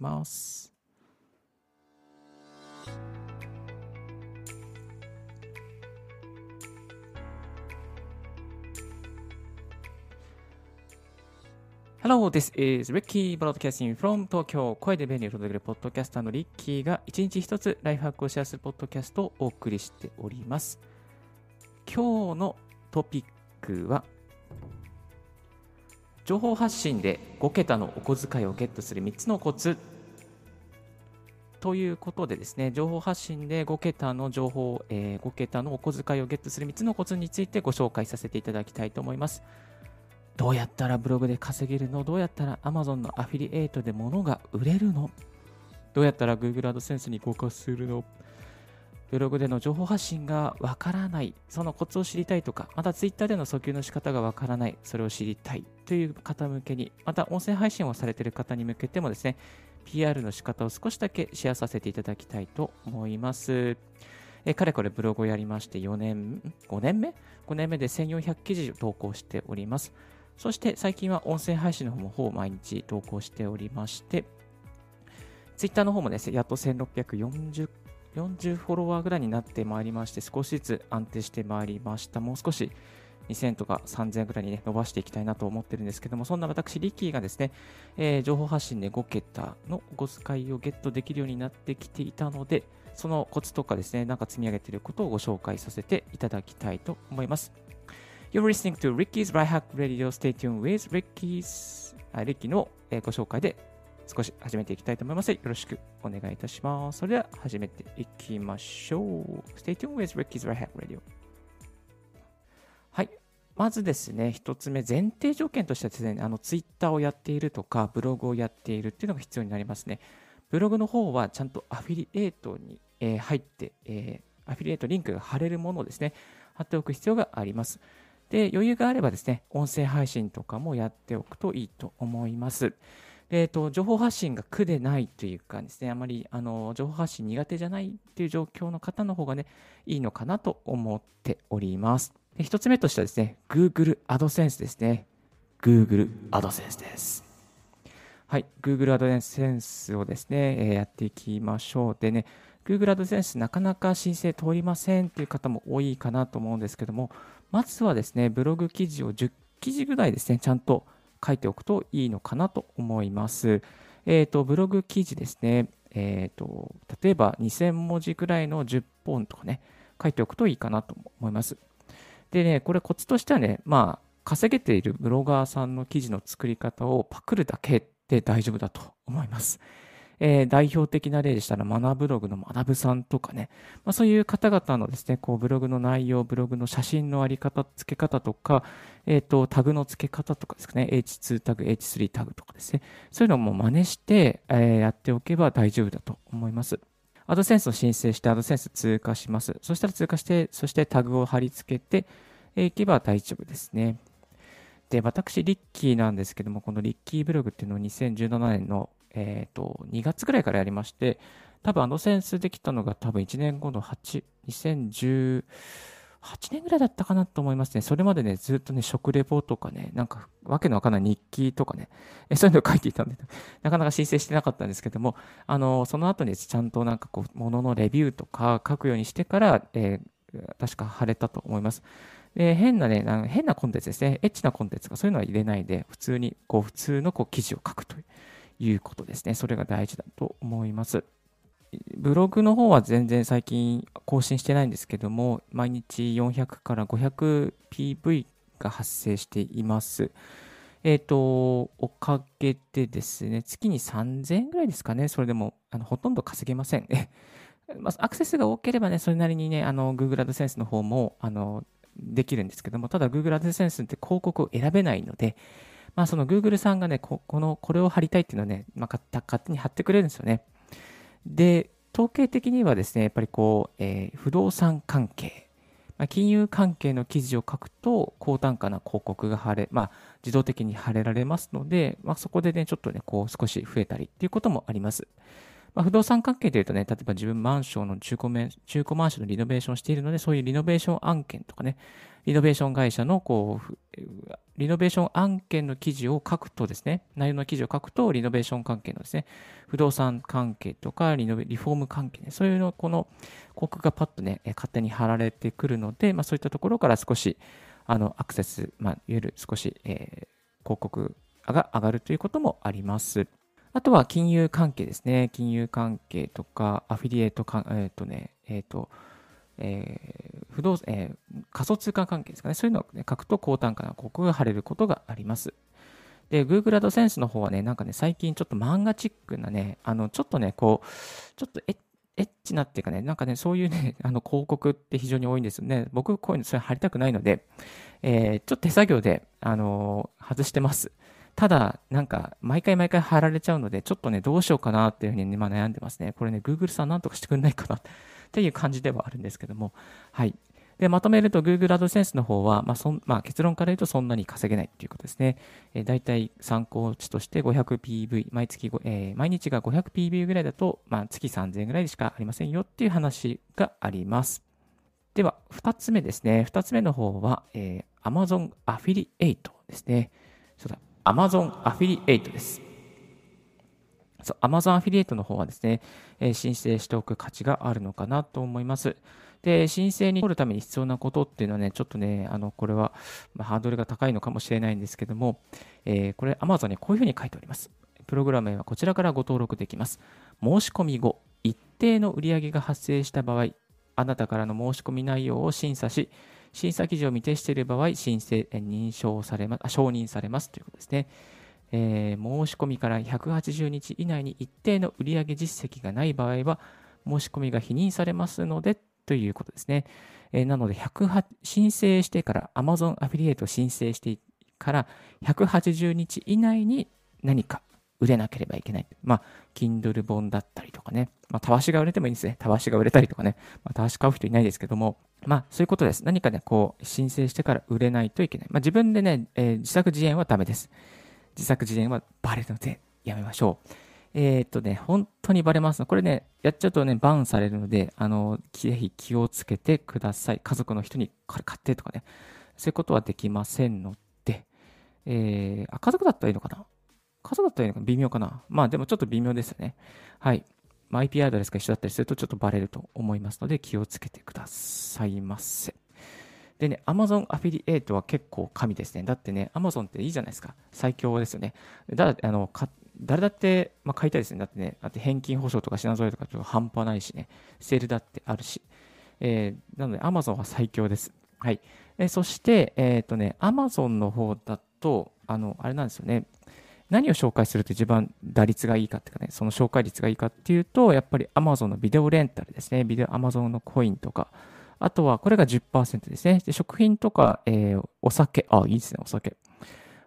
きます。Hello, this is Ricky broadcasting from Tokyo 声で便利を届けるポッドキャスターのリッキーが一日一つライフハックをシェアするポッドキャストをお送りしております。今日のトピックは情報発信で5桁のお小遣いをゲットする3つのコツということでですね、情報発信で5桁の情報、えー、5桁のお小遣いをゲットする3つのコツについてご紹介させていただきたいと思います。どうやったらブログで稼げるの？どうやったら Amazon のアフィリエイトで物が売れるの？どうやったら Google AdSense に合格するの？ブログでの情報発信がわからない、そのコツを知りたいとか、また Twitter での訴求の仕方がわからない、それを知りたいという方向けに、また音声配信をされている方に向けてもですね、PR の仕方を少しだけシェアさせていただきたいと思います。えかれこれブログをやりまして4年、5年目 ?5 年目で1400記事を投稿しております。そして最近は音声配信の方もほぼ毎日投稿しておりまして、ツイッターの方もですね、やっと1640 40フォロワーぐらいになってまいりまして、少しずつ安定してまいりました。もう少し2000とか3000ぐらいに、ね、伸ばしていきたいなと思ってるんですけども、そんな私、リッキーがですね、えー、情報発信で5桁のお小遣いをゲットできるようになってきていたので、そのコツとかですね、なんか積み上げていることをご紹介させていただきたいと思います。You're listening to Ricky's Right Hack Radio. Stay tuned with Ricky's リッキーのご紹介で少し始めていきたいと思います。よろしくお願いいたします。それでは始めていきましょう。Stay tuned with Ricky's Right Hack Radio. はい。まずですね、一つ目、前提条件としてはですね、あの、ツイッターをやっているとか、ブログをやっているっていうのが必要になりますね。ブログの方はちゃんとアフィリエイトに、えー、入って、えー、アフィリエイトリンクが貼れるものをですね、貼っておく必要があります。で、余裕があればですね、音声配信とかもやっておくといいと思います。え、ー、と、情報発信が苦でないというかですね、あまり、あの、情報発信苦手じゃないっていう状況の方の方がね、いいのかなと思っております。で一つ目としてはですね、Google AdSense ですね。Google AdSense です。はい、Google AdSense をですね、えー、やっていきましょう。でね、Google AdSense なかなか申請通りませんっていう方も多いかなと思うんですけども、まずはですね、ブログ記事を10記事ぐらいですね、ちゃんと書いておくといいのかなと思います。えっ、ー、と、ブログ記事ですね、えっ、ー、と、例えば2000文字くらいの10本とかね、書いておくといいかなと思います。でね、これコツとしてはね、まあ、稼げているブロガーさんの記事の作り方をパクるだけで大丈夫だと思います。えー、代表的な例でしたら、学ブログの学さんとかね、まあ、そういう方々のですね、こうブログの内容、ブログの写真のあり方、付け方とか、えっ、ー、と、タグの付け方とかですかね、H2 タグ、H3 タグとかですね、そういうのも真似して、えー、やっておけば大丈夫だと思います。アドセンスを申請して、アドセンス通過します。そしたら通過して、そしてタグを貼り付けていけば大丈夫ですね。で、私、リッキーなんですけども、このリッキーブログっていうのを2017年のえっ、ー、と、2月ぐらいからやりまして、多分あのセンスできたのが多分1年後の8、2018年ぐらいだったかなと思いますね。それまでね、ずっとね、食レポとかね、なんか、わけのわかんない日記とかね、えそういうのを書いていたんで、なかなか申請してなかったんですけども、あの、その後にちゃんとなんかこう、もののレビューとか書くようにしてから、えー、確か晴れたと思います。で、変なね、変なコンテンツですね、エッチなコンテンツがそういうのは入れないで、普通に、こう、普通のこう記事を書くという。いうことですね。それが大事だと思います。ブログの方は全然最近更新してないんですけども、毎日400から 500PV が発生しています。えっ、ー、と、おかげでですね、月に3000円ぐらいですかね、それでもあのほとんど稼げません。まあ、アクセスが多ければね、それなりにね、あの Google AdSense の方もあのできるんですけども、ただ Google AdSense って広告を選べないので、まあ、その Google さんがね、ここの、これを貼りたいっていうのはね、まあ、勝手に貼ってくれるんですよね。で、統計的にはですね、やっぱりこう、えー、不動産関係、まあ、金融関係の記事を書くと、高単価な広告が貼れ、まあ、自動的に貼れられますので、まあ、そこでね、ちょっとね、こう、少し増えたりっていうこともあります。まあ、不動産関係でいうとね、例えば自分マンションの中古中古マンションのリノベーションをしているので、そういうリノベーション案件とかね、リノベーション会社のこう、リノベーション案件の記事を書くとですね、内容の記事を書くと、リノベーション関係のですね、不動産関係とかリノベ、リフォーム関係ね、そういうの、この広告がパッとね、勝手に貼られてくるので、まあ、そういったところから少し、あの、アクセス、まあ、いわゆる少し、えー、広告が上がるということもあります。あとは金融関係ですね。金融関係とか、アフィリエイトか、えっ、ー、とね、えっ、ー、と、えー、不動えー、仮想通貨関係ですかね。そういうのを、ね、書くと高単価な広告が貼れることがあります。で、Google AdSense の方はね、なんかね、最近ちょっと漫画チックなね、あの、ちょっとね、こう、ちょっとエッチなっていうかね、なんかね、そういうね、あの、広告って非常に多いんですよね。僕、こういうの、それ貼りたくないので、えー、ちょっと手作業で、あのー、外してます。ただ、なんか、毎回毎回貼られちゃうので、ちょっとね、どうしようかなっていうふうに、ね、今悩んでますね。これね、Google さんなんとかしてくれないかな っていう感じではあるんですけども、はい。で、まとめると Google AdSense の方は、まあそんまあ、結論から言うとそんなに稼げないっていうことですね。えー、大体参考値として 500PV、毎月、えー、毎日が 500PV ぐらいだと、まあ、月3000円ぐらいしかありませんよっていう話があります。では、2つ目ですね。2つ目の方は、えー、Amazon アフィリエイトですね。そうだ、Amazon アフィリエイトです。そう、Amazon アフィリエイトの方はですね、え、申請しておく価値があるのかなと思います。で、申請に取るために必要なことっていうのはね、ちょっとね、あの、これは、ま、ハードルが高いのかもしれないんですけども、えー、これ Amazon にこういうふうに書いております。プログラムへはこちらからご登録できます。申し込み後、一定の売り上げが発生した場合、あなたからの申し込み内容を審査し、審査基準を未定している場合、申請、認証されます、承認されますということですね。えー、申し込みから180日以内に一定の売上実績がない場合は、申し込みが否認されますのでということですね。えー、なので、申請してから、Amazon アフィリエイト申請してから180日以内に何か売れなければいけない。まあ、Kindle 本だったりとかね。まあ、たわしが売れてもいいんですね。たわしが売れたりとかね。まあ、たわし買う人いないですけども。まあ、そういうことです。何かね、こう、申請してから売れないといけない。まあ、自分でね、えー、自作自演はダメです。自作自演はバレるので、やめましょう。えー、っとね、本当にバレます。これね、やっちゃうとね、バンされるので、あの、ぜひ気をつけてください。家族の人にこれ買ってとかね、そういうことはできませんので、えー、あ、家族だったらいいのかな？家族だったら微妙かなまあでもちょっと微妙ですね。はい。まあ、IP アドレスが一緒だったりするとちょっとバレると思いますので気をつけてくださいませ。でね、Amazon アフィリエイトは結構神ですね。だってね、Amazon っていいじゃないですか。最強ですよね。だあの誰だって、まあ、買いたいですね。だってね、だって返金保証とか品揃えとかちょっと半端ないしね、セールだってあるし。えー、なので Amazon は最強です。はい。えー、そして、えっ、ー、とね、Amazon の方だと、あの、あれなんですよね。何を紹介すると一番打率がいいかっていうかね、その紹介率がいいかっていうと、やっぱり Amazon のビデオレンタルですね。ビデオ Amazon のコインとか、あとはこれが10%ですね。で食品とか、えー、お酒、あ、いいですね、お酒。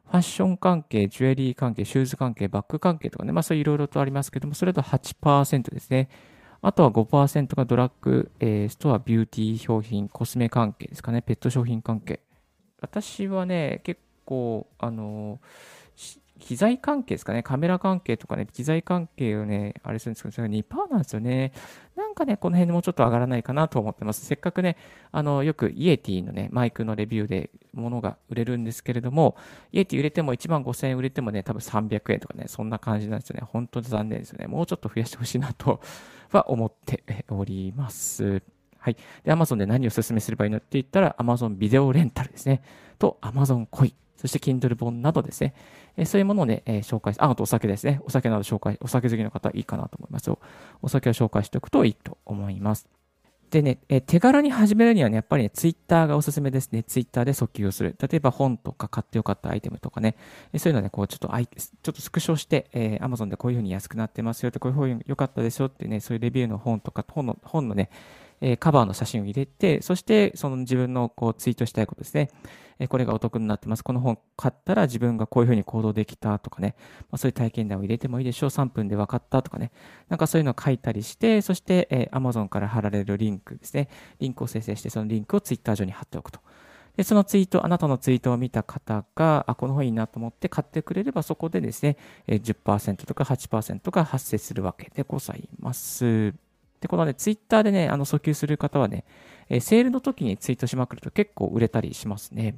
ファッション関係、ジュエリー関係、シューズ関係、バッグ関係とかね、まあそういろいろとありますけども、それと8%ですね。あとは5%がドラッグ、えー、ストア、ビューティー商品、コスメ関係ですかね、ペット商品関係。私はね、結構、あのー機材関係ですかね、カメラ関係とかね、機材関係をね、あれするんですけど、それ2%なんですよね。なんかね、この辺でもうちょっと上がらないかなと思ってます。せっかくね、あの、よくイエティのね、マイクのレビューで物が売れるんですけれども、イエティ売れても1万5000円売れてもね、多分300円とかね、そんな感じなんですよね。本当に残念ですよね。もうちょっと増やしてほしいなと は思っております。はい。で、Amazon で何をお勧めすればいいのって言ったら、Amazon ビデオレンタルですね。と、Amazon コイ。そして Kindle 本などですね。えそういうものをね、え紹介あ、あとお酒ですね。お酒など紹介、お酒好きの方いいかなと思いますよ。お酒を紹介しておくといいと思います。でね、え手軽に始めるにはね、やっぱりね、ツイッターがおすすめですね。ツイッターで訴求をする。例えば本とか買ってよかったアイテムとかね、えそういうのね、こうちょっとアイ、ちょっとスクショして、えー、Amazon でこういう風に安くなってますよって、こういう風に良かったですよってね、そういうレビューの本とか、本の、本のね、えカバーの写真を入れて、そしてその自分のこうツイートしたいことですね。えこれがお得になってます。この本買ったら自分がこういうふうに行動できたとかね、まあ、そういう体験談を入れてもいいでしょう。3分で分かったとかね。なんかそういうのを書いたりして、そして、え Amazon から貼られるリンクですね。リンクを生成して、そのリンクを Twitter 上に貼っておくと。で、そのツイート、あなたのツイートを見た方が、あ、この本いいなと思って買ってくれれば、そこでですね、10%とか8%が発生するわけでございます。で、このね、ツイッターでね、あの、訴求する方はね、えセールの時にツイートしまくると結構売れたりしますね。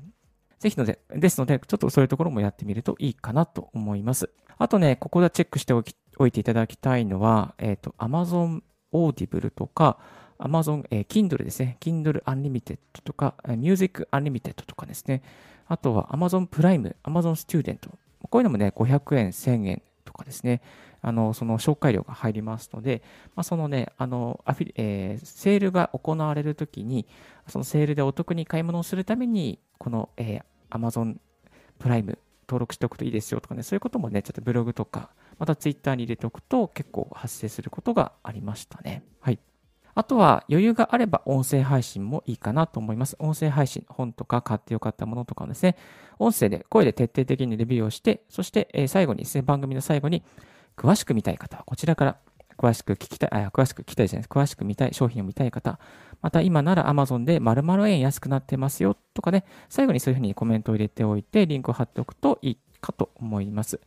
ぜひので、ですので、ちょっとそういうところもやってみるといいかなと思います。あとね、ここでチェックしておきおいていただきたいのは、えっ、ー、と、Amazon Audible とか、Amazon、えー、Kindle ですね。Kindle Unlimited とか、Music Unlimited とかですね。あとは Amazon プライム、Amazon Student。こういうのもね、500円、1000円とかですね。あの、その紹介料が入りますので、まあ、そのね、あの、アフィえー、セールが行われるときに、そのセールでお得に買い物をするために、この、えー、Amazon プライム登録しておくといいですよとかね、そういうこともね、ちょっとブログとか、また Twitter に入れておくと結構発生することがありましたね。はい。あとは余裕があれば音声配信もいいかなと思います。音声配信、本とか買ってよかったものとかをですね、音声で声で徹底的にレビューをして、そして最後にですね、番組の最後に詳しく見たい方はこちらから詳しく聞きたい、あ、詳しく聞きたいじゃないです。詳しく見たい、商品を見たい方、また今なら Amazon で〇〇円安くなってますよとかね、最後にそういうふうにコメントを入れておいて、リンクを貼っておくといいかと思います。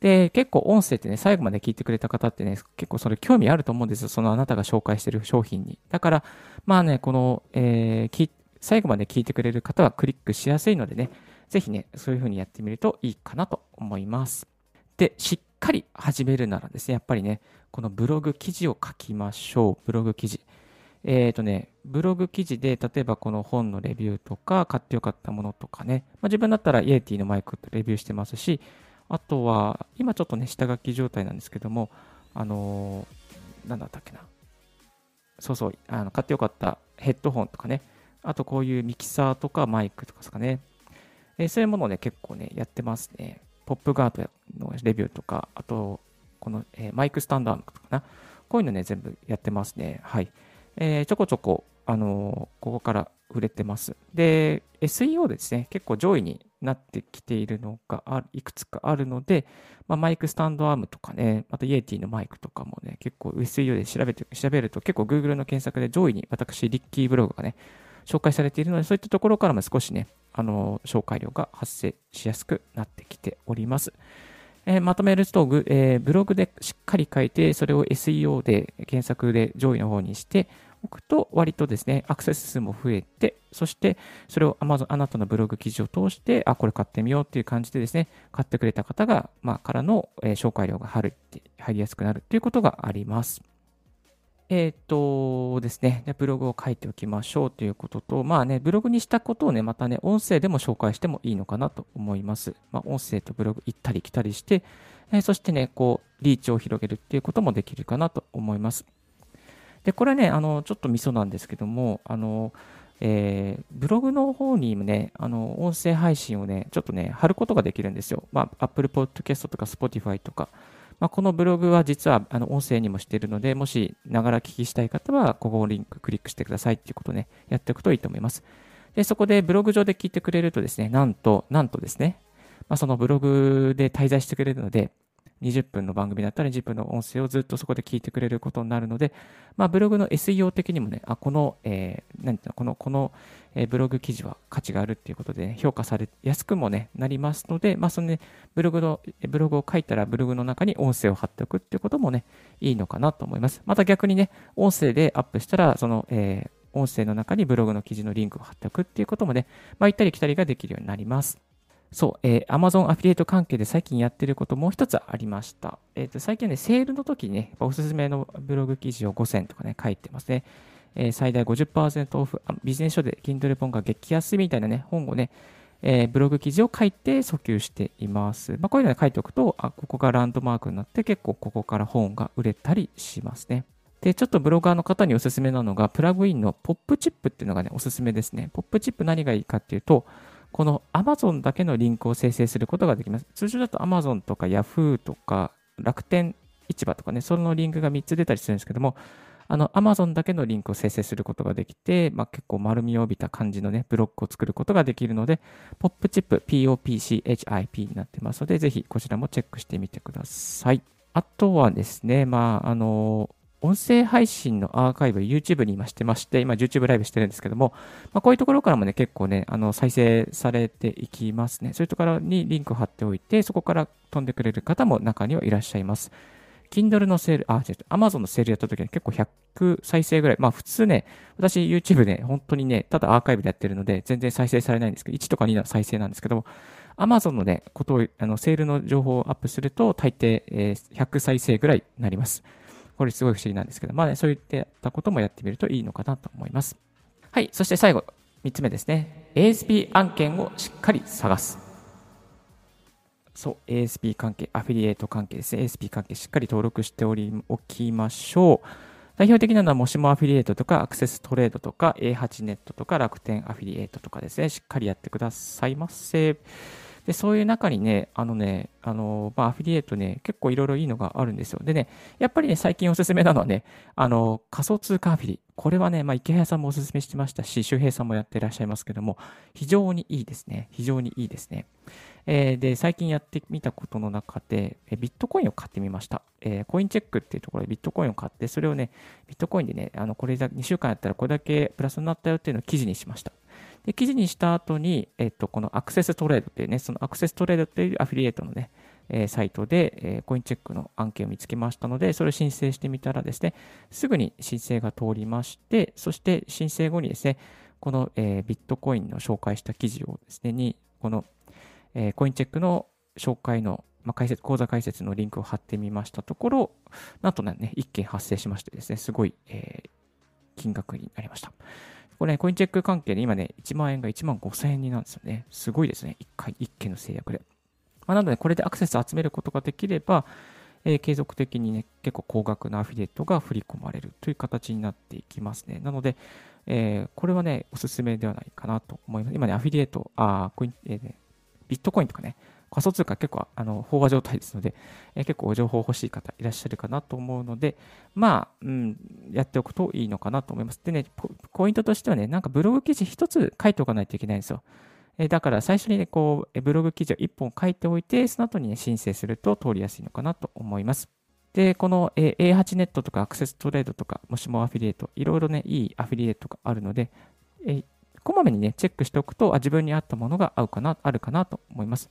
で、結構音声ってね、最後まで聞いてくれた方ってね、結構それ興味あると思うんですよ。そのあなたが紹介してる商品に。だから、まあね、この、えー、最後まで聞いてくれる方はクリックしやすいのでね、ぜひね、そういう風にやってみるといいかなと思います。で、しっかり始めるならですね、やっぱりね、このブログ記事を書きましょう。ブログ記事。えっ、ー、とね、ブログ記事で、例えばこの本のレビューとか、買ってよかったものとかね、まあ、自分だったらイエティのマイクレビューしてますし、あとは、今ちょっとね、下書き状態なんですけども、あのー、なんだったっけな。そうそう、あの買ってよかったヘッドホンとかね、あとこういうミキサーとかマイクとかですかね。えー、そういうものをね、結構ね、やってますね。ポップガードのレビューとか、あと、この、えー、マイクスタンドアームとかな。こういうのね、全部やってますね。はい。えー、ちょこちょこ、あのここから売れてます。で、SEO でですね、結構上位になってきているのがあいくつかあるので、まあ、マイクスタンドアームとかね、あとイエティのマイクとかもね、結構 SEO で調べて、調べると結構 Google の検索で上位に私、リッキーブログがね、紹介されているので、そういったところからも少しね、あの、紹介料が発生しやすくなってきております。えー、まとめると、えー、ブログでしっかり書いて、それを SEO で検索で上位の方にして、おくと、割とですね、アクセス数も増えて、そしてそれを Amazon、あなたのブログ記事を通して、あ、これ買ってみようっていう感じでですね、買ってくれた方が、まあ、からの、えー、紹介料が入り入りやすくなるっていうことがあります。えっ、とですね、ブログを書いておきましょうということと、まあね、ブログにしたことをね、またね、音声でも紹介してもいいのかなと思います。まあ、音声とブログ行ったり来たりして、えー、そしてね、こう、リーチを広げるっていうこともできるかなと思います。で、これね、あの、ちょっとミソなんですけども、あの、えー、ブログの方にもね、あの、音声配信をね、ちょっとね、貼ることができるんですよ。まあ、Apple Podcast とか Spotify とか。まあ、このブログは実は、あの、音声にもしているので、もし、ながら聞きしたい方は、ここをリンククリックしてくださいっていうことをね、やっておくといいと思います。で、そこでブログ上で聞いてくれるとですね、なんと、なんとですね、まあ、そのブログで滞在してくれるので、20分の番組だったら20分の音声をずっとそこで聞いてくれることになるので、まあ、ブログの SEO 的にもね、あ、この、えー、なんていうの、この、この、えー、ブログ記事は価値があるっていうことで、ね、評価されやすくもね、なりますので、まあ、そのね、ブログの、ブログを書いたらブログの中に音声を貼っておくっていうこともね、いいのかなと思います。また逆にね、音声でアップしたら、その、えー、音声の中にブログの記事のリンクを貼っておくっていうこともね、まあ、行ったり来たりができるようになります。そう、えー、Amazon アフィリエイト関係で最近やってることもう一つありました。えっ、ー、と、最近ね、セールの時にね、おすすめのブログ記事を5000とかね、書いてますね。えー、最大50%オフ、ビジネス書で Kindle 本が激安みたいなね、本をね、えー、ブログ記事を書いて訴求しています。まあ、こういうのを書いておくと、あ、ここがランドマークになって結構ここから本が売れたりしますね。で、ちょっとブロガーの方におすすめなのが、プラグインのポップチップっていうのがね、おすすめですね。ポップチップ何がいいかっていうと、この Amazon だけのリンクを生成することができます。通常だと Amazon とか Yahoo とか楽天市場とかね、そのリンクが3つ出たりするんですけども、あの Amazon だけのリンクを生成することができて、まあ、結構丸みを帯びた感じのね、ブロックを作ることができるので、ポップチップ POPCHIP になってますので、ぜひこちらもチェックしてみてください。あとはですね、まあ、あの、音声配信のアーカイブ、YouTube に今してまして、今 YouTube ライブしてるんですけども、まあ、こういうところからもね、結構ね、あの、再生されていきますね。そういうところにリンクを貼っておいて、そこから飛んでくれる方も中にはいらっしゃいます。Kindle のセール、あ、違う、Amazon のセールやった時に結構100再生ぐらい。まあ普通ね、私 YouTube ね、本当にね、ただアーカイブでやってるので、全然再生されないんですけど、1とか2の再生なんですけども、Amazon のね、ことを、あの、セールの情報をアップすると、大抵、えー、100再生ぐらいになります。これすごい不思議なんですけど、まあね、そういったこともやってみるといいのかなと思います。はい、そして最後、3つ目ですね。ASP 案件をしっかり探す。そう、ASP 関係、アフィリエイト関係ですね。ASP 関係しっかり登録しておりおきましょう。代表的なのは、もしもアフィリエイトとか、アクセストレードとか、A8 ネットとか、楽天アフィリエイトとかですね、しっかりやってくださいませ。で、そういう中にね、あのね、あの、まあ、アフィリエイトね、結構いろいろいいのがあるんですよ。でね、やっぱりね、最近おすすめなのはね、あの、仮想通貨アフィリ。これはね、まあ、池早さんもおすすめしてましたし、周平さんもやってらっしゃいますけども、非常にいいですね。非常にいいですね。えー、で、最近やってみたことの中で、えビットコインを買ってみました。えー、コインチェックっていうところでビットコインを買って、それをね、ビットコインでね、あの、これだ2週間やったらこれだけプラスになったよっていうのを記事にしました。で、記事にした後に、えっと、このアクセストレードっていうね、そのアクセストレードっていうアフィリエイトのね、えー、サイトで、えー、コインチェックの案件を見つけましたので、それを申請してみたらですね、すぐに申請が通りまして、そして申請後にですね、この、えー、ビットコインの紹介した記事をですね、に、この、えー、コインチェックの紹介の、まあ、解説、講座解説のリンクを貼ってみましたところ、なんとね、1件発生しましてですね、すごい、えー、金額になりました。これね、コインチェック関係で今ね、1万円が1万5000円になるんですよね。すごいですね。1回、1件の制約で。まあ、なので、これでアクセス集めることができれば、えー、継続的にね、結構高額なアフィリエイトが振り込まれるという形になっていきますね。なので、えー、これはね、おすすめではないかなと思います。今ね、アフィリエイト、あコイン、えーね、ビットコインとかね、仮想通貨結構あの飽和状態ですので、えー、結構情報欲しい方いらっしゃるかなと思うので、まあ、うん、やっておくといいのかなと思います。でね、ポイントとしてはね、なんかブログ記事一つ書いておかないといけないんですよ。えー、だから最初にね、こう、ブログ記事を一本書いておいて、その後にね、申請すると通りやすいのかなと思います。で、この A8 ネットとかアクセストレードとか、もしもアフィリエイト、いろいろね、いいアフィリエイトがあるので、えこまめにね、チェックしておくと、あ自分に合ったものが合うかな、あるかなと思います。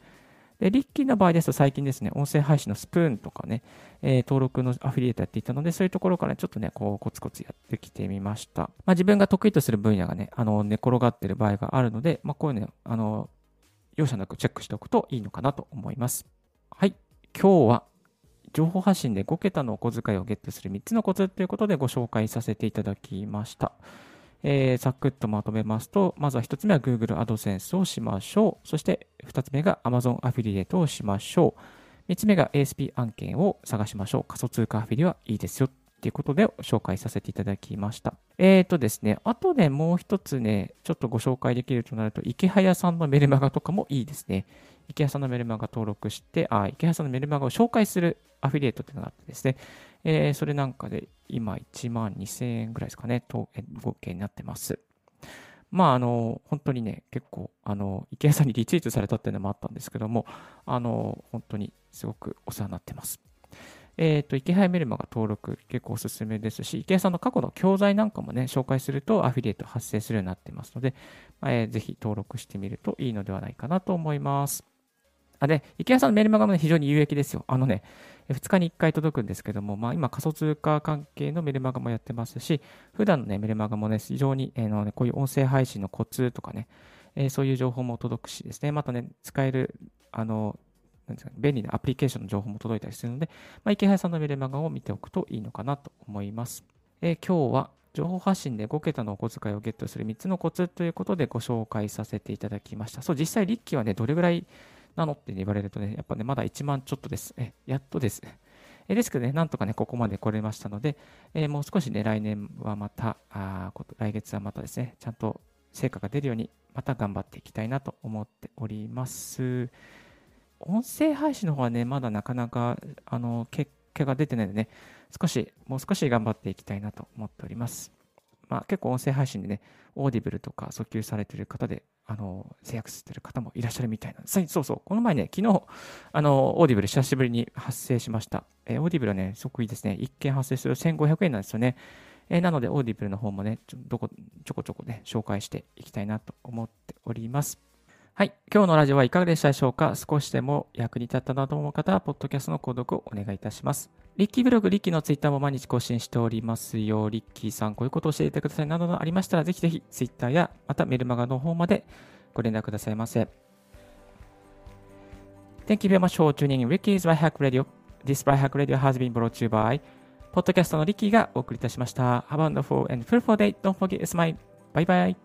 で、リッキーの場合ですと最近ですね、音声配信のスプーンとかね、えー、登録のアフィリエイトやっていたので、そういうところからちょっとね、こう、コツコツやってきてみました。まあ、自分が得意とする分野がね、あの、寝転がってる場合があるので、まあ、こういうね、あの、容赦なくチェックしておくといいのかなと思います。はい。今日は情報発信で5桁のお小遣いをゲットする3つのコツということでご紹介させていただきました。えー、ざっくっとまとめますと、まずは1つ目は Google AdSense をしましょう。そして2つ目が Amazon アフィリエイトをしましょう。3つ目が ASP 案件を探しましょう。仮想通貨アフィリはいいですよ。ということで紹介させていただきました。えーとですね、あとでもう一つね、ちょっとご紹介できるとなると、池早さんのメルマガとかもいいですね。池谷さんのメルマガ登録して、あ、池谷さんのメルマガを紹介するアフィリエイトっていうのがあってですね、えー、それなんかで今1万2000円ぐらいですかね、と合計になってます。まあ、あの、本当にね、結構、あの、池谷さんにリツイートされたっていうのもあったんですけども、あの、本当にすごくお世話になってます。えっ、ー、と、池原メルマが登録結構おすすめですし、池谷さんの過去の教材なんかもね、紹介するとアフィリエイト発生するようになってますので、えー、ぜひ登録してみるといいのではないかなと思います。あで、池谷さんのメルマガも、ね、非常に有益ですよ。あのね、2日に1回届くんですけども、まあ、今仮想通貨関係のメルマガもやってますし、普段の、ね、メルマガもね、非常に、えーのね、こういう音声配信のコツとかね、えー、そういう情報も届くしですね、またね、使える、あの、なんですか便利なアプリケーションの情報も届いたりするので、まあ、池原さんのメルマガを見ておくといいのかなと思います。えー、今日は情報発信で5桁のお小遣いをゲットする3つのコツということでご紹介させていただきました。そう、実際、リッキーはね、どれぐらいなのって言われるとね、やっぱね、まだ1万ちょっとです。え、やっとです。えですけどね、なんとかね、ここまで来れましたので、えー、もう少しね、来年はまたあ、来月はまたですね、ちゃんと成果が出るように、また頑張っていきたいなと思っております。音声配信の方はね、まだなかなか、あの、結果が出てないのでね、少し、もう少し頑張っていきたいなと思っております。まあ、結構音声配信でね、オーディブルとか訴求されてる方で、あの、成約してる方もいらっしゃるみたいなんです。そうそう。この前ね、昨日、あの、オーディブル久しぶりに発生しました。えー、オーディブルはね、すごくいいですね。1件発生する1500円なんですよね。えー、なので、オーディブルの方もね、ちょこちょこちょこちょこね、紹介していきたいなと思っております。はい。今日のラジオはいかがでしたでしょうか？少しでも役に立ったなと思う方は、ポッドキャストの購読をお願いいたします。リッキーブログ、リッキーのツイッターも毎日更新しておりますよ。リッキーさん、こういうことを教えてくださいなどのありましたら、ぜひぜひツイッターや、またメルマガの方までご連絡くださいませ。Thank you very much for tuning in Ricky's Right Hack Radio. This Right Hack Radio has been brought to you by ポッドキャストのリッキーがお送りいたしました。Have a wonderful and fruitful day. Don't forget to smile. Bye bye.